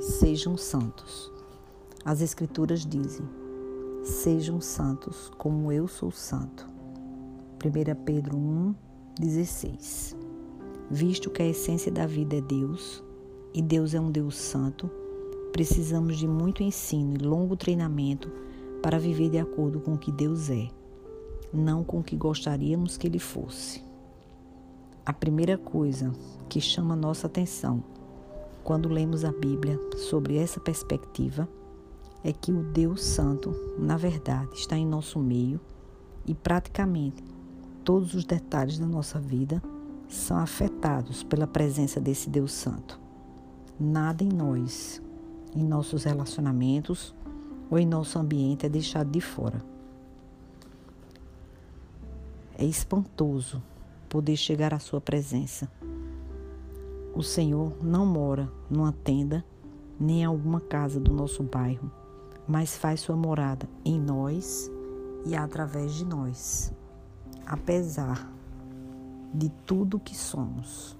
sejam santos. As Escrituras dizem: sejam santos como eu sou santo. 1 Pedro 1, 16. Visto que a essência da vida é Deus, e Deus é um Deus santo, precisamos de muito ensino e longo treinamento para viver de acordo com o que Deus é, não com o que gostaríamos que Ele fosse. A primeira coisa que chama nossa atenção quando lemos a Bíblia sobre essa perspectiva é que o Deus Santo, na verdade, está em nosso meio e praticamente todos os detalhes da nossa vida são afetados pela presença desse Deus Santo. Nada em nós, em nossos relacionamentos ou em nosso ambiente é deixado de fora. É espantoso poder chegar à Sua presença. O Senhor não mora numa tenda nem em alguma casa do nosso bairro, mas faz Sua morada em nós e através de nós, apesar de tudo que somos.